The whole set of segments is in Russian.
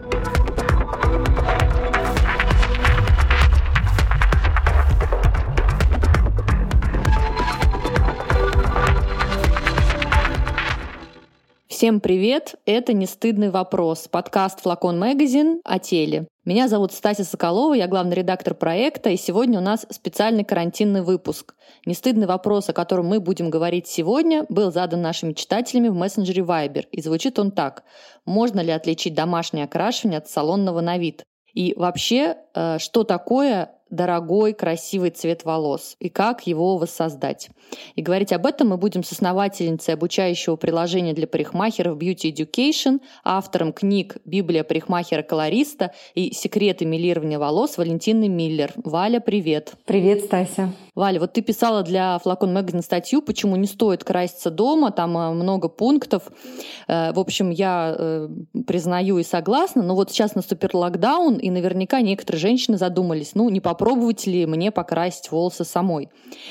thank you. Всем привет! Это «Не стыдный вопрос» — подкаст «Флакон Магазин» о теле. Меня зовут Стася Соколова, я главный редактор проекта, и сегодня у нас специальный карантинный выпуск. Не стыдный вопрос, о котором мы будем говорить сегодня, был задан нашими читателями в мессенджере Viber, и звучит он так. Можно ли отличить домашнее окрашивание от салонного на вид? И вообще, э, что такое дорогой, красивый цвет волос и как его воссоздать. И говорить об этом мы будем с основательницей обучающего приложения для парикмахеров Beauty Education, автором книг «Библия парикмахера-колориста» и «Секреты милирования волос» Валентиной Миллер. Валя, привет! Привет, Стася! Валя, вот ты писала для Флакон Magazine статью, почему не стоит краситься дома, там э, много пунктов. Э, в общем, я э, признаю и согласна, но вот сейчас наступил локдаун, и наверняка некоторые женщины задумались, ну, не попробовать ли мне покрасить волосы самой.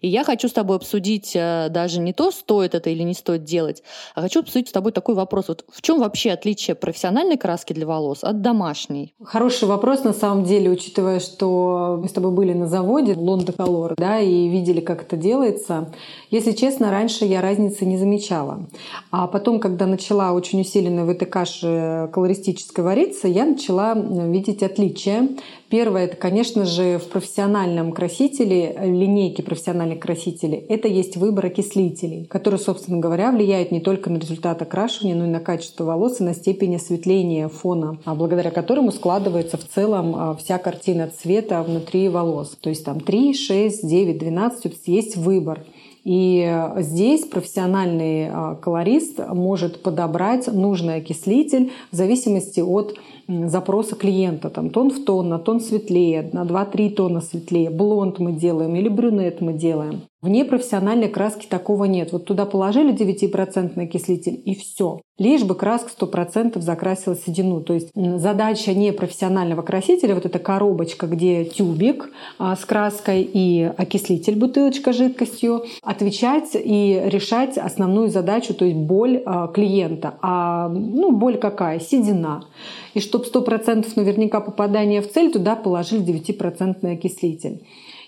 И я хочу с тобой обсудить даже не то, стоит это или не стоит делать, а хочу обсудить с тобой такой вопрос. Вот в чем вообще отличие профессиональной краски для волос от домашней? Хороший вопрос, на самом деле, учитывая, что мы с тобой были на заводе Лонда Color, да, и видели, как это делается. Если честно, раньше я разницы не замечала. А потом, когда начала очень усиленно в этой каше колористической вариться, я начала видеть отличия. Первое, это, конечно же, в профессиональном красителе, линейке профессиональных красителей, это есть выбор окислителей, которые, собственно говоря, влияют не только на результат окрашивания, но и на качество волос и на степень осветления фона, а благодаря которому складывается в целом а, вся картина цвета внутри волос. То есть там 3, 6, 9, 12, есть выбор. И здесь профессиональный а, колорист может подобрать нужный окислитель в зависимости от запроса клиента. Там тон в тон, на тон светлее, на 2-3 тона светлее. Блонд мы делаем или брюнет мы делаем. В непрофессиональной краске такого нет. Вот туда положили 9% окислитель и все. Лишь бы краска 100% закрасила седину. То есть задача непрофессионального красителя, вот эта коробочка, где тюбик а, с краской и окислитель, бутылочка с жидкостью, отвечать и решать основную задачу, то есть боль а, клиента. А ну, боль какая? Седина. И чтобы 100% наверняка попадания в цель, туда положили 9% окислитель.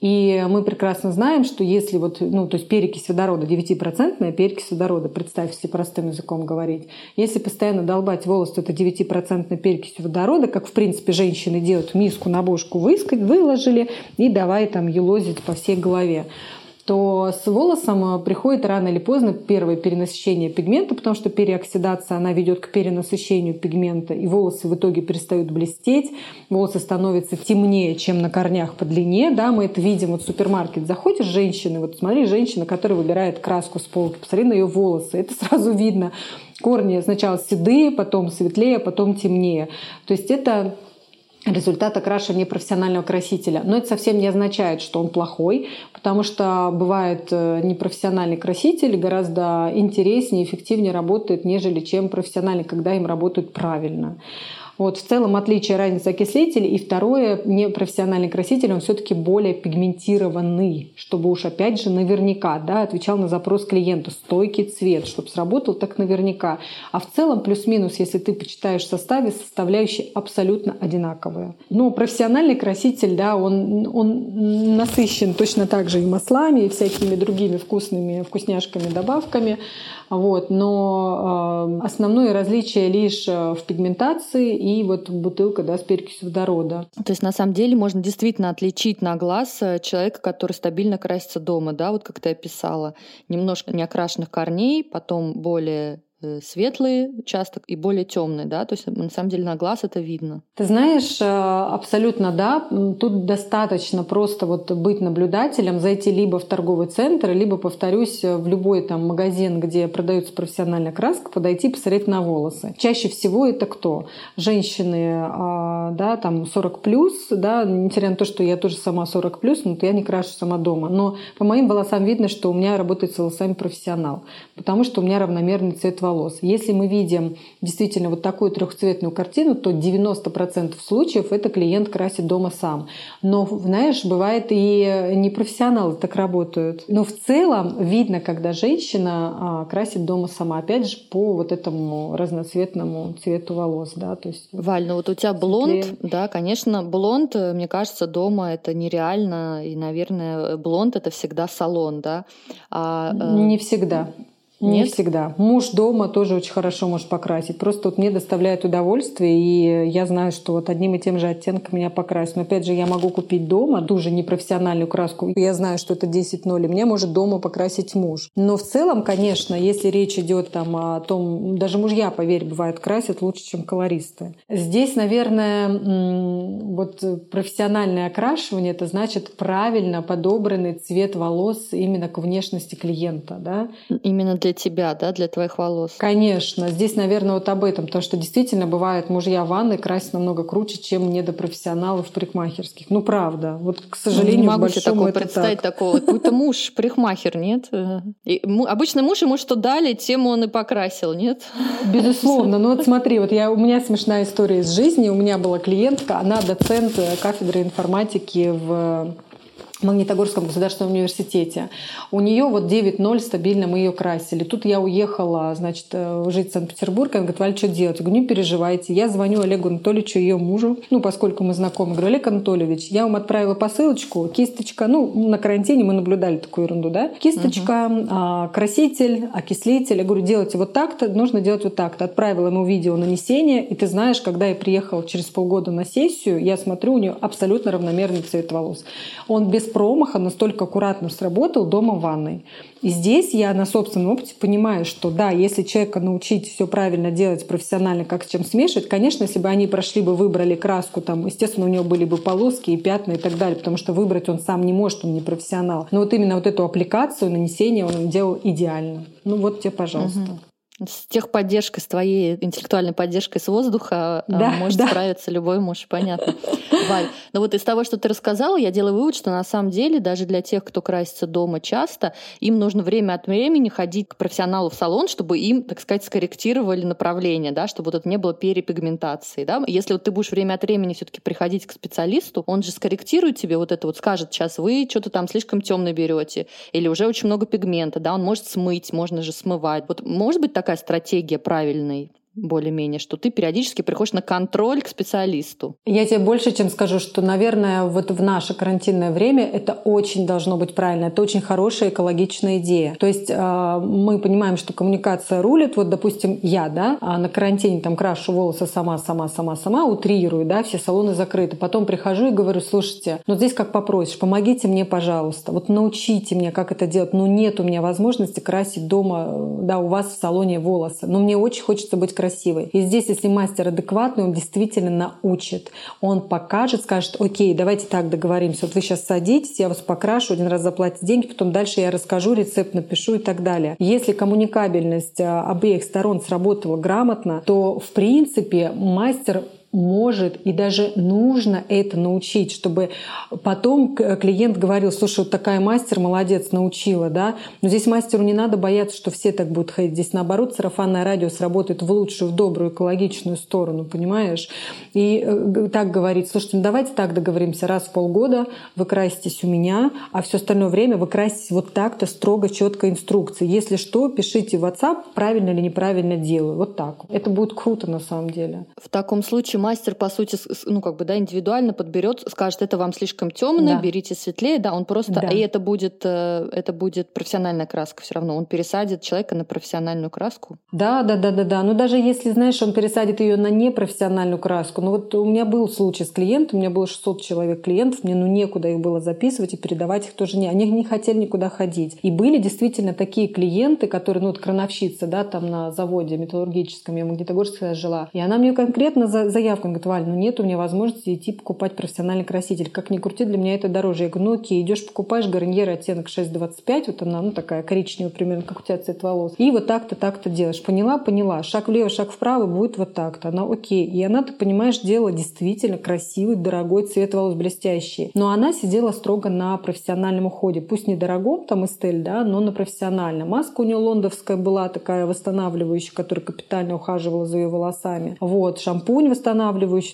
И мы прекрасно знаем, что если вот, ну, то есть перекись водорода, 9% перекись водорода, представь, если простым языком говорить, если постоянно долбать волос, то это 9% перекись водорода, как, в принципе, женщины делают, миску на бошку выложили и давай там елозить по всей голове то с волосом э, приходит рано или поздно первое перенасыщение пигмента, потому что переоксидация, она ведет к перенасыщению пигмента, и волосы в итоге перестают блестеть, волосы становятся темнее, чем на корнях по длине, да, мы это видим, вот в супермаркет заходишь, женщины, вот смотри, женщина, которая выбирает краску с полки, посмотри на ее волосы, это сразу видно, корни сначала седые, потом светлее, потом темнее, то есть это результат окрашивания профессионального красителя. Но это совсем не означает, что он плохой, потому что бывает э, непрофессиональный краситель гораздо интереснее, эффективнее работает, нежели чем профессиональный, когда им работают правильно. Вот, в целом отличие разницы окислителей. И второе, непрофессиональный краситель, он все-таки более пигментированный, чтобы уж опять же наверняка да, отвечал на запрос клиента. Стойкий цвет, чтобы сработал так наверняка. А в целом плюс-минус, если ты почитаешь составе, составляющие абсолютно одинаковые. Но профессиональный краситель, да, он, он насыщен точно так же и маслами, и всякими другими вкусными вкусняшками, добавками. Вот. Но э, основное различие лишь э, в пигментации и вот бутылка да, с перекисью водорода. То есть на самом деле можно действительно отличить на глаз э, человека, который стабильно красится дома, да, вот как ты описала. Немножко неокрашенных корней, потом более светлые участок и более темный, да, то есть на самом деле на глаз это видно. Ты знаешь, э, абсолютно да, тут достаточно просто вот быть наблюдателем, зайти либо в торговый центр, либо, повторюсь, в любой там магазин, где продается профессиональная краска, подойти посмотреть на волосы. Чаще всего это кто? Женщины, а, да, там 40 плюс, да, несмотря на то, что я тоже сама 40 плюс, но я не крашу сама дома. Но по моим волосам видно, что у меня работает с волосами профессионал, потому что у меня равномерный цвет волос волос. Если мы видим действительно вот такую трехцветную картину, то 90% случаев это клиент красит дома сам. Но, знаешь, бывает и непрофессионалы так работают. Но в целом видно, когда женщина а, красит дома сама. Опять же, по вот этому разноцветному цвету волос. Да, то есть Валь, ну вот у тебя блонд, светлее. да, конечно, блонд, мне кажется, дома это нереально. И, наверное, блонд это всегда салон, да. А, э, Не всегда. Не Нет? всегда. Муж дома тоже очень хорошо может покрасить. Просто вот мне доставляет удовольствие, и я знаю, что вот одним и тем же оттенком меня покрасить. Но опять же, я могу купить дома ту же непрофессиональную краску. Я знаю, что это 10-0, и мне может дома покрасить муж. Но в целом, конечно, если речь идет там о том, даже мужья, поверь, бывают красят лучше, чем колористы. Здесь, наверное, вот профессиональное окрашивание, это значит правильно подобранный цвет волос именно к внешности клиента. Да? Именно для тебя, да, для твоих волос. Конечно. Здесь, наверное, вот об этом. Потому что действительно бывает, мужья ванны красят намного круче, чем недопрофессионалов парикмахерских. Ну, правда. Вот, к сожалению, не могу себе такого представить так. такого. Будто муж парикмахер, нет? И, обычно муж ему что дали, тем он и покрасил, нет? Безусловно. Ну вот смотри, вот я, у меня смешная история из жизни. У меня была клиентка, она доцент кафедры информатики в Магнитогорском государственном университете. У нее вот 9-0 стабильно мы ее красили. Тут я уехала, значит, э, жить в Санкт-Петербург. Она говорит, Валь, что делать? Я говорю, не переживайте. Я звоню Олегу Анатольевичу, ее мужу, ну, поскольку мы знакомы. Говорю, Олег Анатольевич, я вам отправила посылочку, кисточка, ну, на карантине мы наблюдали такую ерунду, да? Кисточка, угу. краситель, окислитель. Я говорю, делайте вот так-то, нужно делать вот так-то. Отправила ему видео нанесения, и ты знаешь, когда я приехала через полгода на сессию, я смотрю, у нее абсолютно равномерный цвет волос. Он без промаха настолько аккуратно сработал дома в ванной. И здесь я на собственном опыте понимаю, что да, если человека научить все правильно делать профессионально, как с чем смешивать, конечно, если бы они прошли бы, выбрали краску, там, естественно, у него были бы полоски и пятна и так далее, потому что выбрать он сам не может, он не профессионал. Но вот именно вот эту аппликацию, нанесение он делал идеально. Ну вот тебе, пожалуйста. Угу. С техподдержкой, с твоей интеллектуальной поддержкой с воздуха а, да, может да. справиться любой муж, понятно. Валь, но вот из того, что ты рассказала, я делаю вывод, что на самом деле даже для тех, кто красится дома часто, им нужно время от времени ходить к профессионалу в салон, чтобы им, так сказать, скорректировали направление, да, чтобы вот это не было перепигментации. Да? Если вот ты будешь время от времени все таки приходить к специалисту, он же скорректирует тебе вот это вот, скажет, сейчас вы что-то там слишком темно берете, или уже очень много пигмента, да, он может смыть, можно же смывать. Вот может быть так такая стратегия правильной более-менее, что ты периодически приходишь на контроль к специалисту. Я тебе больше чем скажу, что, наверное, вот в наше карантинное время это очень должно быть правильно. Это очень хорошая экологичная идея. То есть э, мы понимаем, что коммуникация рулит. Вот, допустим, я, да, а на карантине там крашу волосы сама, сама, сама, сама, утрирую, да, все салоны закрыты. Потом прихожу и говорю, слушайте, ну здесь как попросишь, помогите мне, пожалуйста, вот научите меня, как это делать. Ну нет у меня возможности красить дома, да, у вас в салоне волосы. Но мне очень хочется быть красивой красивый. И здесь, если мастер адекватный, он действительно научит. Он покажет, скажет, окей, давайте так договоримся. Вот вы сейчас садитесь, я вас покрашу, один раз заплатите деньги, потом дальше я расскажу, рецепт напишу и так далее. Если коммуникабельность а, обеих сторон сработала грамотно, то в принципе мастер может и даже нужно это научить, чтобы потом клиент говорил, слушай, вот такая мастер, молодец, научила, да. Но здесь мастеру не надо бояться, что все так будут ходить. Здесь наоборот сарафанное радио сработает в лучшую, в добрую, экологичную сторону, понимаешь? И э, так говорить, слушайте, ну давайте так договоримся, раз в полгода вы краситесь у меня, а все остальное время вы краситесь вот так-то строго, четко инструкции. Если что, пишите в WhatsApp, правильно или неправильно делаю. Вот так. Это будет круто на самом деле. В таком случае мастер, по сути, ну, как бы, да, индивидуально подберет, скажет, это вам слишком темно, да. берите светлее, да, он просто, да. и это будет, э, это будет профессиональная краска все равно, он пересадит человека на профессиональную краску. Да, да, да, да, да. Но даже если, знаешь, он пересадит ее на непрофессиональную краску, ну вот у меня был случай с клиентом, у меня было 600 человек клиентов, мне ну некуда их было записывать и передавать их тоже не, они не хотели никуда ходить. И были действительно такие клиенты, которые, ну вот крановщица, да, там на заводе металлургическом, я в Магнитогорске жила, и она мне конкретно заявила заявку. Он говорит, Валь, ну нет у меня возможности идти покупать профессиональный краситель. Как ни крути, для меня это дороже. Я говорю, ну окей, идешь покупаешь гарньер оттенок 6,25, вот она, ну такая коричневая примерно, как у тебя цвет волос. И вот так-то, так-то делаешь. Поняла? Поняла. Шаг влево, шаг вправо будет вот так-то. Она окей. И она, ты понимаешь, делала действительно красивый, дорогой цвет волос, блестящий. Но она сидела строго на профессиональном уходе. Пусть не дорогом, там Эстель, да, но на профессиональном. Маска у нее лондовская была такая восстанавливающая, которая капитально ухаживала за ее волосами. Вот, шампунь восстанавливающий,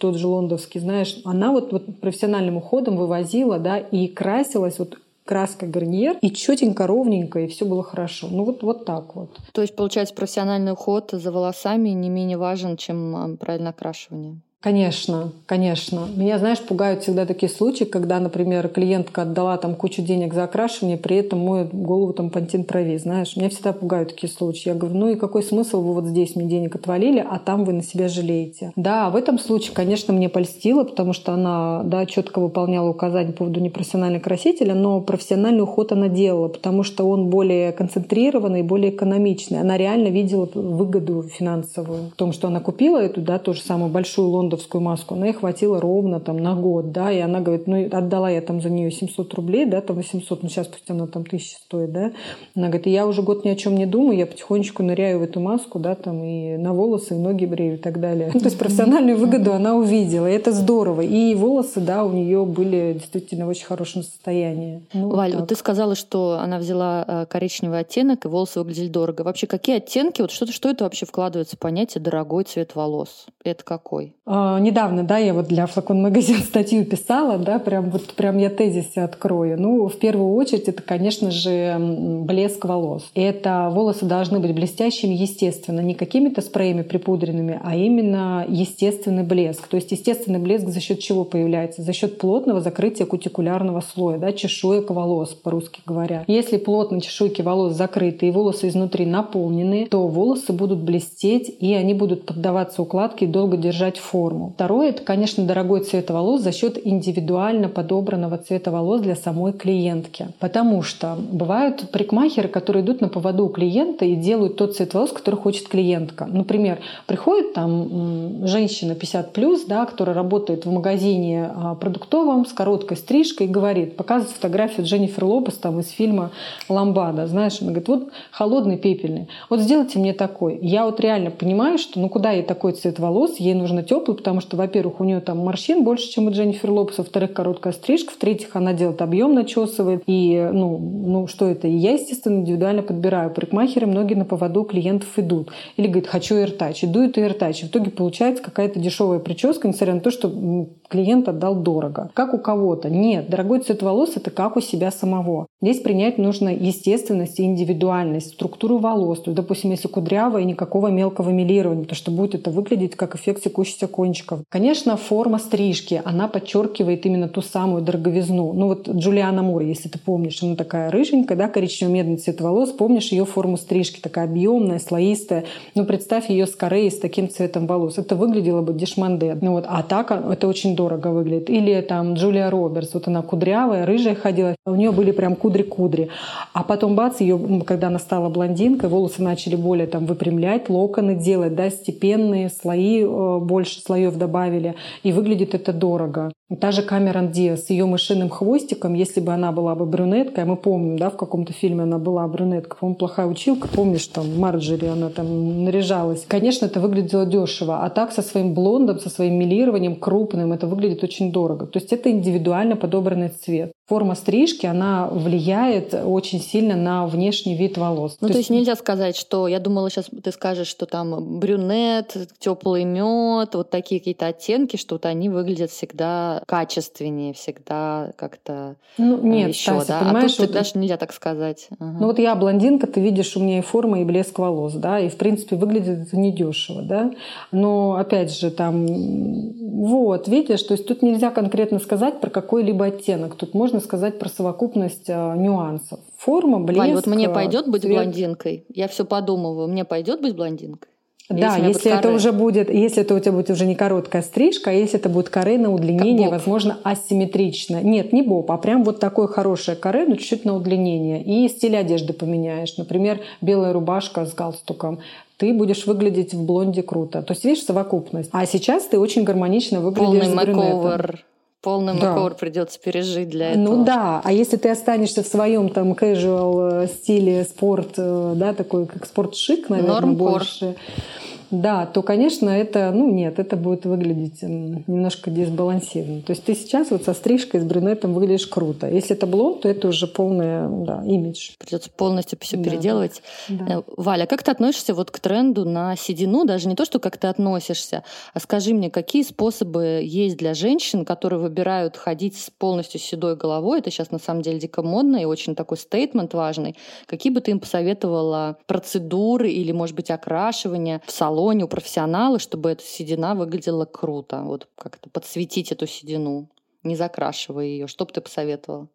тот же лондовский, знаешь, она вот, вот профессиональным уходом вывозила, да, и красилась вот краска гарниер, и четенько, ровненько, и все было хорошо. Ну вот, вот так вот. То есть, получается, профессиональный уход за волосами не менее важен, чем а, правильное окрашивание? Конечно, конечно. Меня, знаешь, пугают всегда такие случаи, когда, например, клиентка отдала там кучу денег за окрашивание, при этом моет голову там пантин трави, знаешь. Меня всегда пугают такие случаи. Я говорю, ну и какой смысл вы вот здесь мне денег отвалили, а там вы на себя жалеете. Да, в этом случае, конечно, мне польстило, потому что она, да, четко выполняла указания по поводу непрофессионального красителя, но профессиональный уход она делала, потому что он более концентрированный, более экономичный. Она реально видела выгоду финансовую в том, что она купила эту, да, ту же самую большую лон лондовскую маску, она ей хватило ровно там на год, да, и она говорит, ну, отдала я там за нее 700 рублей, да, там 800, ну, сейчас пусть она там 1000 стоит, да, она говорит, и я уже год ни о чем не думаю, я потихонечку ныряю в эту маску, да, там и на волосы, и ноги брею и так далее. то есть профессиональную выгоду она увидела, и это здорово. И волосы, да, у нее были действительно в очень хорошем состоянии. Ну, Валь, вот, вот ты сказала, что она взяла э, коричневый оттенок, и волосы выглядели дорого. Вообще, какие оттенки, вот что, что это вообще вкладывается в понятие дорогой цвет волос? Это какой? А, а, недавно, да, я вот для флакон магазин статью писала, да, прям вот прям я тезис открою. Ну, в первую очередь, это, конечно же, блеск волос. Это волосы должны быть блестящими, естественно, не какими-то спреями припудренными, а именно естественный блеск. То есть естественный блеск за счет чего появляется? За счет плотного закрытия кутикулярного слоя, да, чешуек волос, по-русски говоря. Если плотно чешуйки волос закрыты и волосы изнутри наполнены, то волосы будут блестеть и они будут поддаваться укладке и долго держать форму форму. Второе — это, конечно, дорогой цвет волос за счет индивидуально подобранного цвета волос для самой клиентки. Потому что бывают парикмахеры, которые идут на поводу у клиента и делают тот цвет волос, который хочет клиентка. Например, приходит там женщина 50 плюс, да, которая работает в магазине а, продуктовом с короткой стрижкой и говорит, показывает фотографию Дженнифер Лопес там из фильма «Ламбада». Знаешь, она говорит, вот холодный пепельный. Вот сделайте мне такой. Я вот реально понимаю, что ну куда ей такой цвет волос, ей нужно теплый, потому что, во-первых, у нее там морщин больше, чем у Дженнифер Лопес, во-вторых, короткая стрижка, в-третьих, она делает объем, начесывает. И, ну, ну, что это? И я, естественно, индивидуально подбираю. Парикмахеры многие на поводу клиентов идут. Или говорит, хочу AirTouch. Идут и AirTouch. В итоге получается какая-то дешевая прическа, несмотря на то, что клиент отдал дорого. Как у кого-то. Нет, дорогой цвет волос — это как у себя самого. Здесь принять нужно естественность и индивидуальность, структуру волос. То есть, допустим, если кудрявая, никакого мелкого милирования, потому что будет это выглядеть как эффект секущейся кончиков. Конечно, форма стрижки, она подчеркивает именно ту самую дороговизну. Ну вот Джулиана Мур, если ты помнишь, она такая рыженькая, да, коричнево-медный цвет волос, помнишь ее форму стрижки, такая объемная, слоистая. Ну представь ее с корей с таким цветом волос. Это выглядело бы дешманде. Ну вот, а так это очень дорого выглядит. Или там Джулия Робертс, вот она кудрявая, рыжая ходила, у нее были прям кудри-кудри. А потом бац, ее, когда она стала блондинкой, волосы начали более там выпрямлять, локоны делать, да, степенные, слои э, больше слоев добавили, и выглядит это дорого. Та же Камерон Диас с ее мышиным хвостиком, если бы она была бы брюнеткой, а мы помним, да, в каком-то фильме она была брюнетка, по-моему, плохая училка, помнишь, там Марджери, она там наряжалась. Конечно, это выглядело дешево, а так со своим блондом, со своим милированием крупным, это выглядит очень дорого. То есть это индивидуально подобранный цвет. Форма стрижки, она влияет очень сильно на внешний вид волос. Ну, то, то есть, есть нельзя сказать, что я думала, сейчас ты скажешь, что там брюнет, теплый мед, вот такие какие-то оттенки, что вот они выглядят всегда качественнее всегда как-то ну, нет, еще, Стася, да? Понимаешь, а тут вот... даже нельзя так сказать. Ага. Ну вот я блондинка, ты видишь у меня и форма, и блеск волос, да, и в принципе выглядит это недешево, да. Но опять же там, вот, видишь, то есть тут нельзя конкретно сказать про какой-либо оттенок, тут можно сказать про совокупность э, нюансов. Форма, блеск. Валь, вот мне пойдет быть цвет... блондинкой? Я все подумываю, мне пойдет быть блондинкой? да, если это уже будет, если это у тебя будет уже не короткая стрижка, а если это будет каре на удлинение, возможно, асимметрично. Нет, не боб, а прям вот такое хорошее каре, но чуть-чуть на удлинение. И стиль одежды поменяешь. Например, белая рубашка с галстуком ты будешь выглядеть в блонде круто. То есть, видишь, совокупность. А сейчас ты очень гармонично выглядишь Полный с брюнетом. Полный да. макор придется пережить для ну этого. Ну да, а если ты останешься в своем там casual э, стиле спорт, э, да, такой как спорт-шик, наверное, Нормкор. больше да, то, конечно, это, ну нет, это будет выглядеть немножко дисбалансированно. То есть ты сейчас вот со стрижкой, с брюнетом выглядишь круто. Если это блонд, то это уже полный да, имидж. Придется полностью все да. переделывать. Да. Э, Валя, как ты относишься вот к тренду на седину? Даже не то, что как ты относишься, а скажи мне, какие способы есть для женщин, которые выбирают ходить с полностью седой головой? Это сейчас на самом деле дико модно и очень такой стейтмент важный. Какие бы ты им посоветовала процедуры или, может быть, окрашивания в салон салоне у профессионала, чтобы эта седина выглядела круто. Вот как-то подсветить эту седину, не закрашивая ее. Что бы ты посоветовала?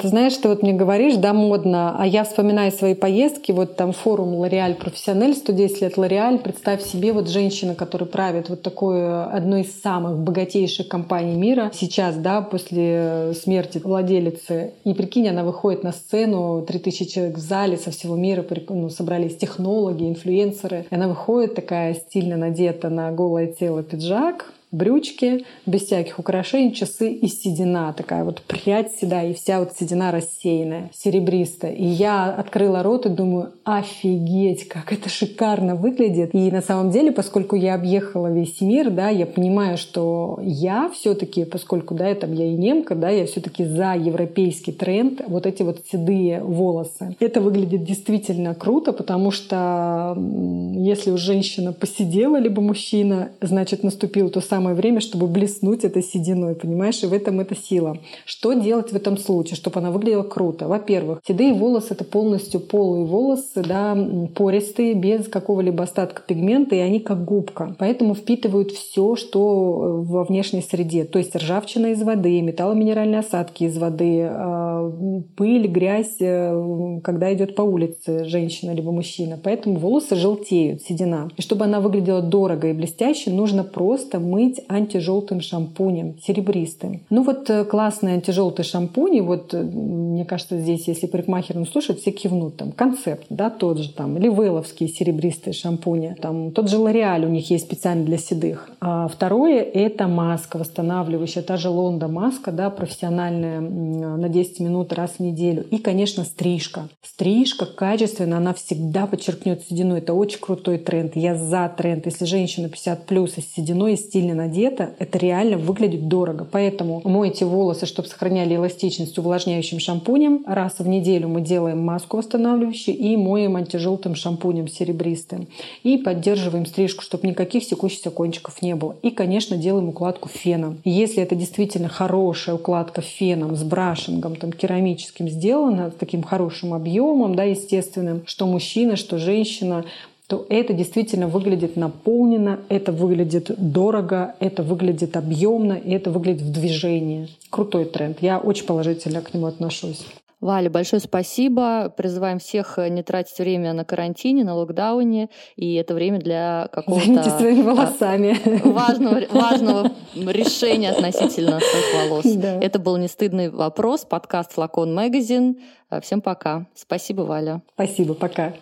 Ты знаешь, ты вот мне говоришь, да, модно, а я вспоминаю свои поездки, вот там форум L'Oréal Профессионель, 110 лет L'Oréal, представь себе вот женщина, которая правит вот такой одной из самых богатейших компаний мира сейчас, да, после смерти владелицы. И прикинь, она выходит на сцену, 3000 человек в зале со всего мира, ну, собрались технологи, инфлюенсеры. И она выходит такая стильно надета на голое тело пиджак, брючки, без всяких украшений, часы и седина. Такая вот прядь седая, и вся вот седина рассеянная, серебристая. И я открыла рот и думаю, офигеть, как это шикарно выглядит. И на самом деле, поскольку я объехала весь мир, да, я понимаю, что я все таки поскольку, да, я там я и немка, да, я все таки за европейский тренд, вот эти вот седые волосы. Это выглядит действительно круто, потому что если у женщины посидела, либо мужчина, значит, наступил то самое самое время, чтобы блеснуть этой сединой, понимаешь? И в этом эта сила. Что делать в этом случае, чтобы она выглядела круто? Во-первых, седые волосы — это полностью полые волосы, да, пористые, без какого-либо остатка пигмента, и они как губка. Поэтому впитывают все, что э, во внешней среде. То есть ржавчина из воды, металломинеральные осадки из воды, а, пыль, грязь, э, когда идет по улице женщина либо мужчина. Поэтому волосы желтеют, седина. И чтобы она выглядела дорого и блестяще, нужно просто мыть мыть антижелтым шампунем, серебристым. Ну вот э, классный антижелтый шампунь, и вот э, мне кажется, здесь, если парикмахер ну, слушает, все кивнут. Там концепт, да, тот же там, или вейловские серебристые шампуни. Там тот же Лореаль у них есть специально для седых. А второе — это маска восстанавливающая, та же Лонда маска, да, профессиональная на 10 минут раз в неделю. И, конечно, стрижка. Стрижка качественная, она всегда подчеркнет седину. Это очень крутой тренд. Я за тренд. Если женщина 50 плюс и с сединой, и стильно надета, это реально выглядит дорого. Поэтому мойте волосы, чтобы сохраняли эластичность увлажняющим шампунем. Раз в неделю мы делаем маску восстанавливающую и моем антижелтым шампунем серебристым. И поддерживаем стрижку, чтобы никаких секущихся кончиков не было. И, конечно, делаем укладку феном. Если это действительно хорошая укладка феном с брашингом там, керамическим сделана, с таким хорошим объемом, да, естественным, что мужчина, что женщина то это действительно выглядит наполнено, это выглядит дорого, это выглядит объемно, и это выглядит в движении. Крутой тренд. Я очень положительно к нему отношусь. Валя, большое спасибо. Призываем всех не тратить время на карантине, на локдауне. И это время для какого-то своими волосами. Важного, важного решения относительно своих волос. Да. Это был «Не стыдный вопрос», подкаст «Флакон Магазин». Всем пока. Спасибо, Валя. Спасибо, пока.